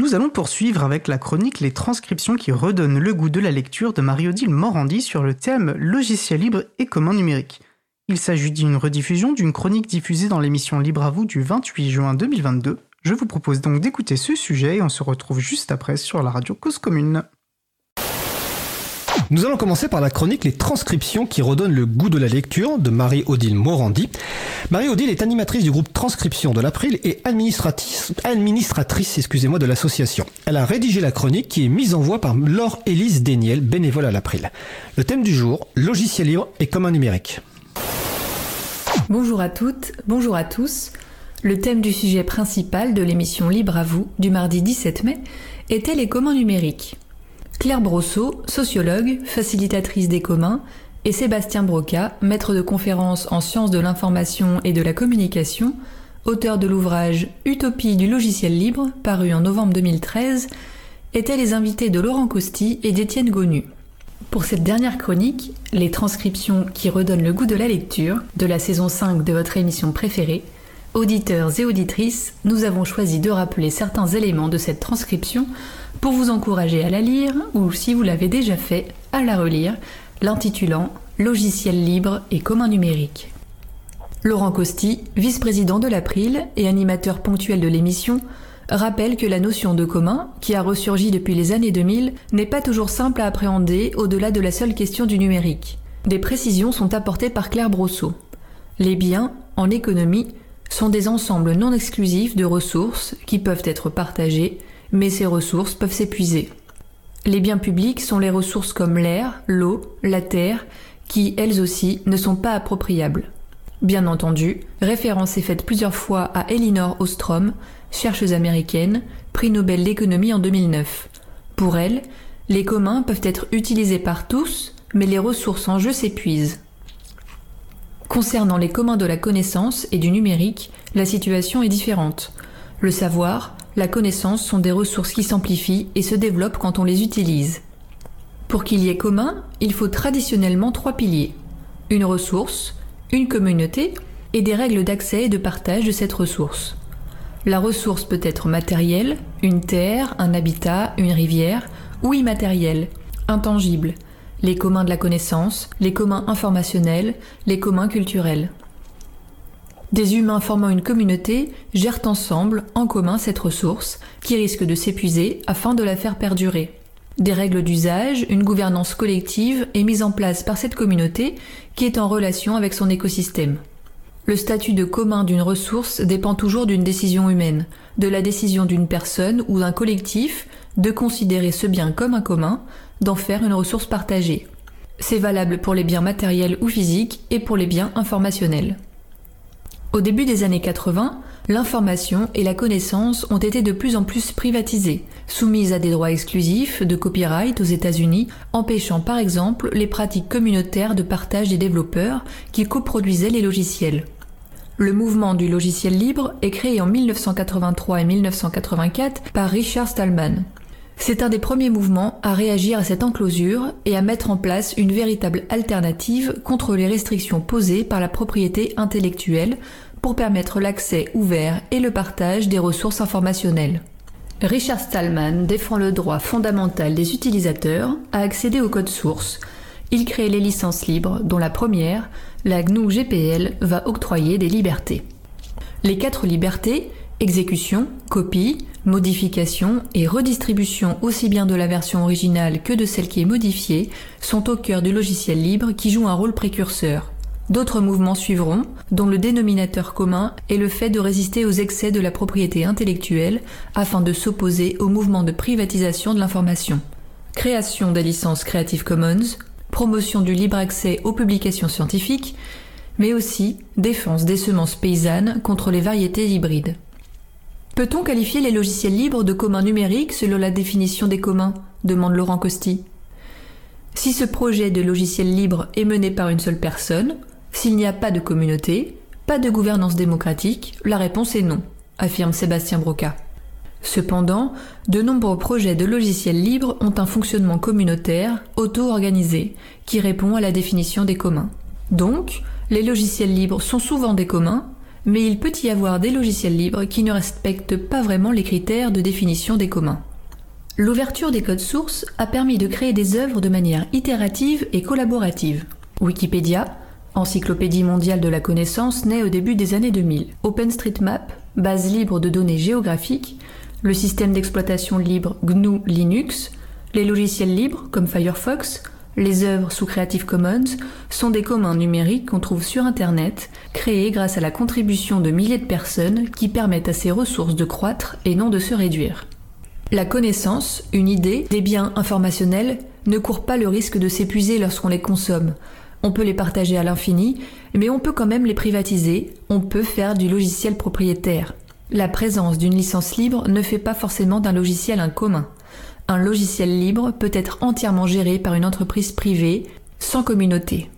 Nous allons poursuivre avec la chronique Les transcriptions qui redonnent le goût de la lecture de Marie-Odile Morandi sur le thème Logiciel libre et commun numérique. Il s'agit d'une rediffusion d'une chronique diffusée dans l'émission Libre à vous du 28 juin 2022. Je vous propose donc d'écouter ce sujet et on se retrouve juste après sur la radio Cause Commune. Nous allons commencer par la chronique Les transcriptions qui redonnent le goût de la lecture de Marie-Odile Morandi. Marie-Odile est animatrice du groupe Transcription de l'April et administratrice, excusez-moi, de l'association. Elle a rédigé la chronique qui est mise en voix par Laure Élise Déniel, bénévole à l'April. Le thème du jour, logiciel libre et commun numérique. Bonjour à toutes, bonjour à tous. Le thème du sujet principal de l'émission Libre à vous du mardi 17 mai était les communs numériques. Claire Brosseau, sociologue, facilitatrice des communs, et Sébastien Broca, maître de conférences en sciences de l'information et de la communication, auteur de l'ouvrage Utopie du logiciel libre, paru en novembre 2013, étaient les invités de Laurent Costi et d'Étienne Gonu. Pour cette dernière chronique, les transcriptions qui redonnent le goût de la lecture de la saison 5 de votre émission préférée, auditeurs et auditrices, nous avons choisi de rappeler certains éléments de cette transcription pour vous encourager à la lire ou, si vous l'avez déjà fait, à la relire, l'intitulant Logiciel libre et commun numérique. Laurent Costi, vice-président de l'April et animateur ponctuel de l'émission, rappelle que la notion de commun, qui a ressurgi depuis les années 2000, n'est pas toujours simple à appréhender au-delà de la seule question du numérique. Des précisions sont apportées par Claire Brosseau. Les biens, en économie, sont des ensembles non exclusifs de ressources qui peuvent être partagées mais ces ressources peuvent s'épuiser. Les biens publics sont les ressources comme l'air, l'eau, la terre, qui, elles aussi, ne sont pas appropriables. Bien entendu, référence est faite plusieurs fois à Elinor Ostrom, chercheuse américaine, prix Nobel d'économie en 2009. Pour elle, les communs peuvent être utilisés par tous, mais les ressources en jeu s'épuisent. Concernant les communs de la connaissance et du numérique, la situation est différente. Le savoir, la connaissance sont des ressources qui s'amplifient et se développent quand on les utilise. Pour qu'il y ait commun, il faut traditionnellement trois piliers. Une ressource, une communauté et des règles d'accès et de partage de cette ressource. La ressource peut être matérielle, une terre, un habitat, une rivière, ou immatérielle, intangible, les communs de la connaissance, les communs informationnels, les communs culturels. Des humains formant une communauté gèrent ensemble, en commun, cette ressource, qui risque de s'épuiser afin de la faire perdurer. Des règles d'usage, une gouvernance collective est mise en place par cette communauté qui est en relation avec son écosystème. Le statut de commun d'une ressource dépend toujours d'une décision humaine, de la décision d'une personne ou d'un collectif de considérer ce bien comme un commun, d'en faire une ressource partagée. C'est valable pour les biens matériels ou physiques et pour les biens informationnels. Au début des années 80, l'information et la connaissance ont été de plus en plus privatisées, soumises à des droits exclusifs de copyright aux États-Unis, empêchant par exemple les pratiques communautaires de partage des développeurs qui coproduisaient les logiciels. Le mouvement du logiciel libre est créé en 1983 et 1984 par Richard Stallman. C'est un des premiers mouvements à réagir à cette enclosure et à mettre en place une véritable alternative contre les restrictions posées par la propriété intellectuelle pour permettre l'accès ouvert et le partage des ressources informationnelles. Richard Stallman défend le droit fondamental des utilisateurs à accéder au code source. Il crée les licences libres dont la première, la GNU GPL, va octroyer des libertés. Les quatre libertés, exécution, copie, Modification et redistribution aussi bien de la version originale que de celle qui est modifiée sont au cœur du logiciel libre qui joue un rôle précurseur. D'autres mouvements suivront, dont le dénominateur commun est le fait de résister aux excès de la propriété intellectuelle afin de s'opposer au mouvement de privatisation de l'information. Création des licences Creative Commons, promotion du libre accès aux publications scientifiques, mais aussi défense des semences paysannes contre les variétés hybrides. Peut-on qualifier les logiciels libres de communs numériques selon la définition des communs? demande Laurent Costi. Si ce projet de logiciel libre est mené par une seule personne, s'il n'y a pas de communauté, pas de gouvernance démocratique, la réponse est non, affirme Sébastien Broca. Cependant, de nombreux projets de logiciels libres ont un fonctionnement communautaire, auto-organisé, qui répond à la définition des communs. Donc, les logiciels libres sont souvent des communs, mais il peut y avoir des logiciels libres qui ne respectent pas vraiment les critères de définition des communs. L'ouverture des codes sources a permis de créer des œuvres de manière itérative et collaborative. Wikipédia, encyclopédie mondiale de la connaissance, naît au début des années 2000. OpenStreetMap, base libre de données géographiques, le système d'exploitation libre GNU Linux, les logiciels libres comme Firefox, les œuvres sous Creative Commons sont des communs numériques qu'on trouve sur Internet, créés grâce à la contribution de milliers de personnes qui permettent à ces ressources de croître et non de se réduire. La connaissance, une idée, des biens informationnels ne courent pas le risque de s'épuiser lorsqu'on les consomme. On peut les partager à l'infini, mais on peut quand même les privatiser, on peut faire du logiciel propriétaire. La présence d'une licence libre ne fait pas forcément d'un logiciel un commun. Un logiciel libre peut être entièrement géré par une entreprise privée, sans communauté.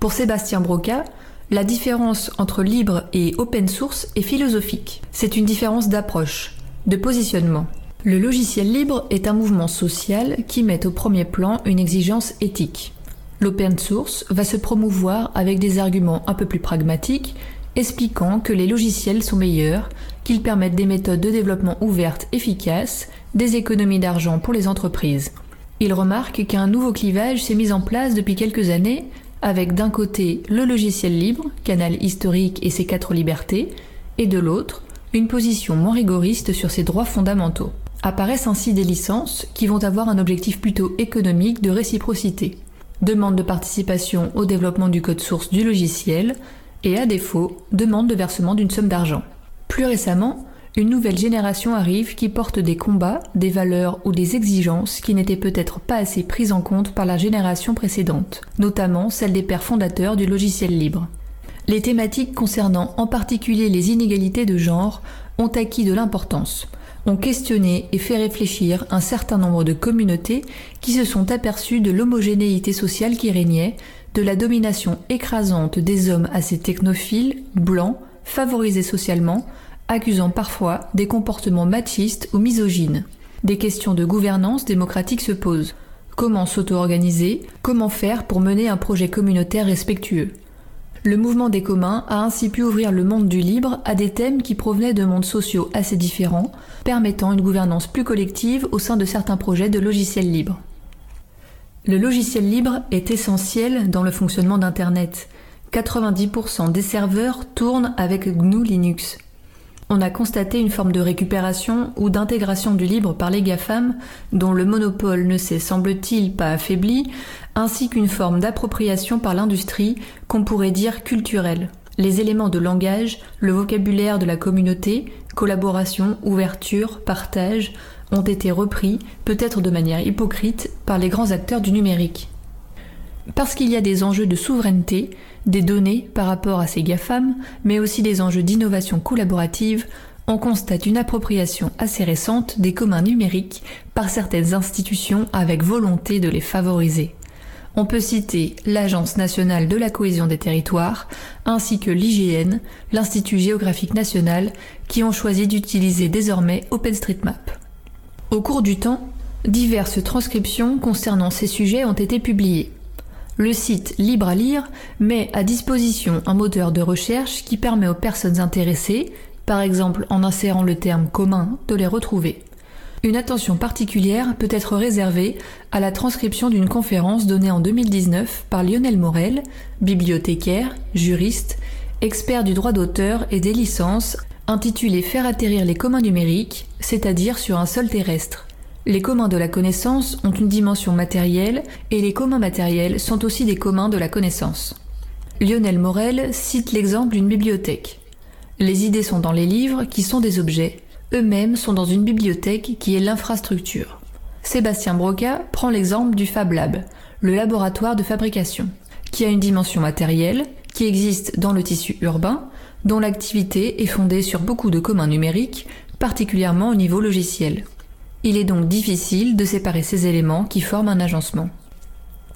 Pour Sébastien Broca, la différence entre libre et open source est philosophique. C'est une différence d'approche, de positionnement. Le logiciel libre est un mouvement social qui met au premier plan une exigence éthique. L'open source va se promouvoir avec des arguments un peu plus pragmatiques, expliquant que les logiciels sont meilleurs, qu'ils permettent des méthodes de développement ouvertes efficaces, des économies d'argent pour les entreprises. Il remarque qu'un nouveau clivage s'est mis en place depuis quelques années, avec d'un côté le logiciel libre, canal historique et ses quatre libertés, et de l'autre, une position moins rigoriste sur ses droits fondamentaux. Apparaissent ainsi des licences qui vont avoir un objectif plutôt économique de réciprocité. Demande de participation au développement du code source du logiciel et à défaut, demande de versement d'une somme d'argent. Plus récemment, une nouvelle génération arrive qui porte des combats, des valeurs ou des exigences qui n'étaient peut-être pas assez prises en compte par la génération précédente, notamment celle des pères fondateurs du logiciel libre. Les thématiques concernant en particulier les inégalités de genre ont acquis de l'importance ont questionné et fait réfléchir un certain nombre de communautés qui se sont aperçues de l'homogénéité sociale qui régnait, de la domination écrasante des hommes assez technophiles, blancs, favorisés socialement, accusant parfois des comportements machistes ou misogynes. Des questions de gouvernance démocratique se posent. Comment s'auto-organiser? Comment faire pour mener un projet communautaire respectueux? Le mouvement des communs a ainsi pu ouvrir le monde du libre à des thèmes qui provenaient de mondes sociaux assez différents, permettant une gouvernance plus collective au sein de certains projets de logiciels libres. Le logiciel libre est essentiel dans le fonctionnement d'Internet. 90% des serveurs tournent avec GNU Linux. On a constaté une forme de récupération ou d'intégration du libre par les GAFAM, dont le monopole ne s'est, semble-t-il, pas affaibli, ainsi qu'une forme d'appropriation par l'industrie qu'on pourrait dire culturelle. Les éléments de langage, le vocabulaire de la communauté, collaboration, ouverture, partage, ont été repris, peut-être de manière hypocrite, par les grands acteurs du numérique. Parce qu'il y a des enjeux de souveraineté, des données par rapport à ces GAFAM, mais aussi des enjeux d'innovation collaborative, on constate une appropriation assez récente des communs numériques par certaines institutions avec volonté de les favoriser. On peut citer l'Agence nationale de la cohésion des territoires, ainsi que l'IGN, l'Institut géographique national, qui ont choisi d'utiliser désormais OpenStreetMap. Au cours du temps, diverses transcriptions concernant ces sujets ont été publiées. Le site Libre à lire met à disposition un moteur de recherche qui permet aux personnes intéressées, par exemple en insérant le terme commun, de les retrouver. Une attention particulière peut être réservée à la transcription d'une conférence donnée en 2019 par Lionel Morel, bibliothécaire, juriste, expert du droit d'auteur et des licences, intitulée Faire atterrir les communs numériques, c'est-à-dire sur un sol terrestre. Les communs de la connaissance ont une dimension matérielle et les communs matériels sont aussi des communs de la connaissance. Lionel Morel cite l'exemple d'une bibliothèque. Les idées sont dans les livres qui sont des objets, eux-mêmes sont dans une bibliothèque qui est l'infrastructure. Sébastien Broca prend l'exemple du Fab Lab, le laboratoire de fabrication, qui a une dimension matérielle, qui existe dans le tissu urbain, dont l'activité est fondée sur beaucoup de communs numériques, particulièrement au niveau logiciel. Il est donc difficile de séparer ces éléments qui forment un agencement.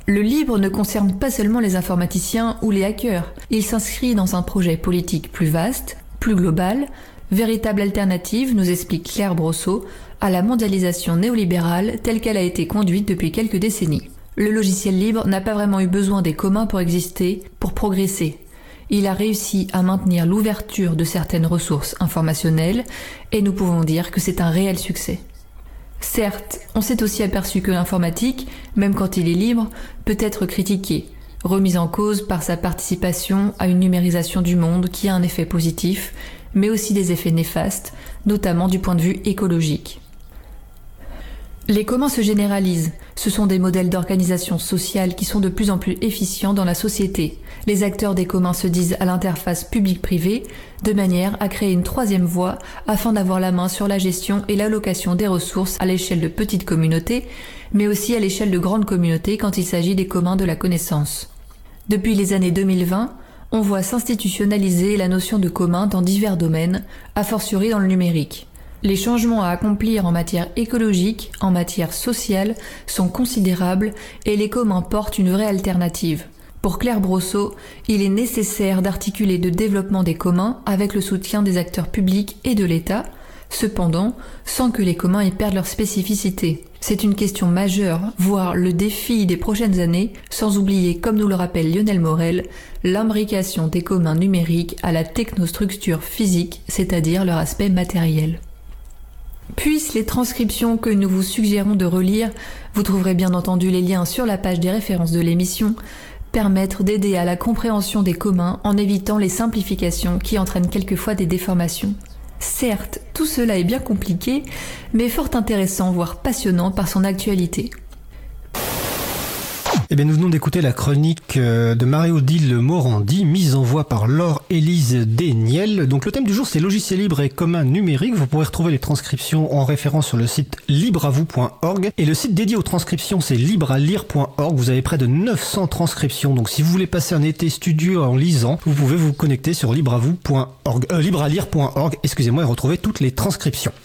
Le libre ne concerne pas seulement les informaticiens ou les hackers, il s'inscrit dans un projet politique plus vaste, plus global, Véritable alternative, nous explique Claire Brosseau, à la mondialisation néolibérale telle qu'elle a été conduite depuis quelques décennies. Le logiciel libre n'a pas vraiment eu besoin des communs pour exister, pour progresser. Il a réussi à maintenir l'ouverture de certaines ressources informationnelles et nous pouvons dire que c'est un réel succès. Certes, on s'est aussi aperçu que l'informatique, même quand il est libre, peut être critiqué, remise en cause par sa participation à une numérisation du monde qui a un effet positif, mais aussi des effets néfastes, notamment du point de vue écologique. Les communs se généralisent. Ce sont des modèles d'organisation sociale qui sont de plus en plus efficients dans la société. Les acteurs des communs se disent à l'interface public-privé, de manière à créer une troisième voie afin d'avoir la main sur la gestion et l'allocation des ressources à l'échelle de petites communautés, mais aussi à l'échelle de grandes communautés quand il s'agit des communs de la connaissance. Depuis les années 2020, on voit s'institutionnaliser la notion de commun dans divers domaines, a fortiori dans le numérique. Les changements à accomplir en matière écologique, en matière sociale, sont considérables et les communs portent une vraie alternative. Pour Claire Brosseau, il est nécessaire d'articuler le développement des communs avec le soutien des acteurs publics et de l'État, cependant sans que les communs y perdent leur spécificité. C'est une question majeure, voire le défi des prochaines années, sans oublier, comme nous le rappelle Lionel Morel, l'imbrication des communs numériques à la technostructure physique, c'est-à-dire leur aspect matériel. Puissent les transcriptions que nous vous suggérons de relire, vous trouverez bien entendu les liens sur la page des références de l'émission, permettre d'aider à la compréhension des communs en évitant les simplifications qui entraînent quelquefois des déformations. Certes, tout cela est bien compliqué, mais fort intéressant, voire passionnant par son actualité. Eh bien, nous venons d'écouter la chronique euh, de Marie-Odile Morandi, mise en voix par Laure-Élise Desniel. Donc, le thème du jour, c'est logiciel libre et commun numérique. Vous pourrez retrouver les transcriptions en référence sur le site libreavou.org. Et le site dédié aux transcriptions, c'est librealire.org. Vous avez près de 900 transcriptions. Donc, si vous voulez passer un été studieux en lisant, vous pouvez vous connecter sur libreavou.org, euh, librealire.org, excusez-moi, et retrouver toutes les transcriptions.